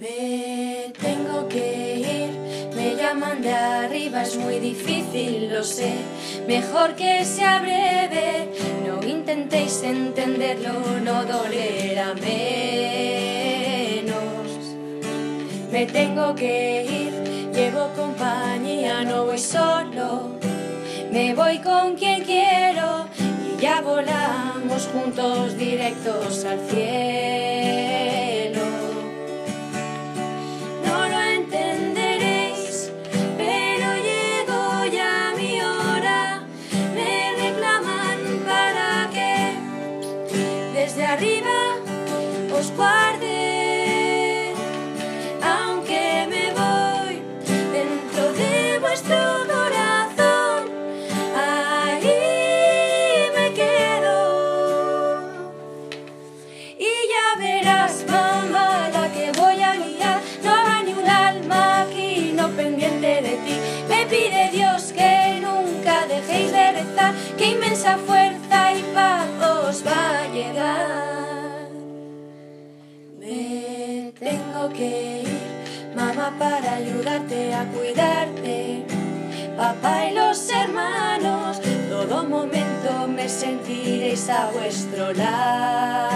Me tengo que ir, me llaman de arriba, es muy difícil, lo sé. Mejor que sea breve, no intentéis entenderlo, no dolerá menos. Me tengo que ir, llevo compañía, no voy solo. Me voy con quien quiero y ya volamos juntos directos al cielo. Desde arriba os guarde, aunque me voy dentro de vuestro corazón. Ahí me quedo. Y ya verás, mamá, la que voy a guiar. No habrá ni un alma aquí, no pendiente de ti. Me pide Dios que nunca dejéis de rezar, que inmensa fuerza y paz que mamá, para ayudarte a cuidarte. Papá y los hermanos, todo momento me sentiréis a vuestro lado.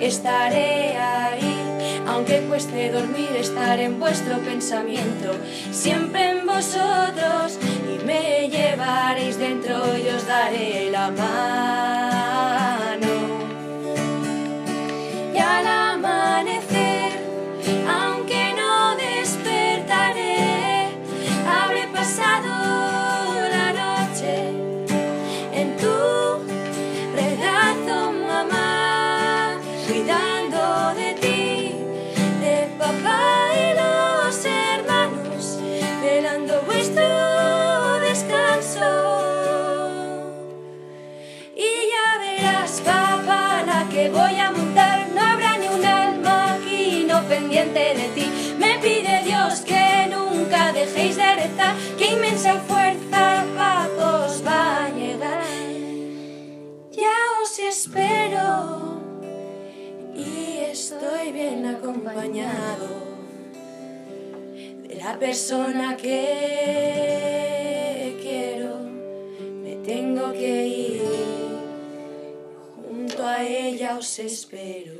Estaré ahí, aunque cueste dormir, estaré en vuestro pensamiento, siempre en vosotros, y me llevaréis dentro y os daré la mano. Amanecer, aunque dejéis de rezar, que inmensa fuerza, paz os va a llegar. Ya os espero y estoy bien acompañado de la persona que quiero. Me tengo que ir, junto a ella os espero.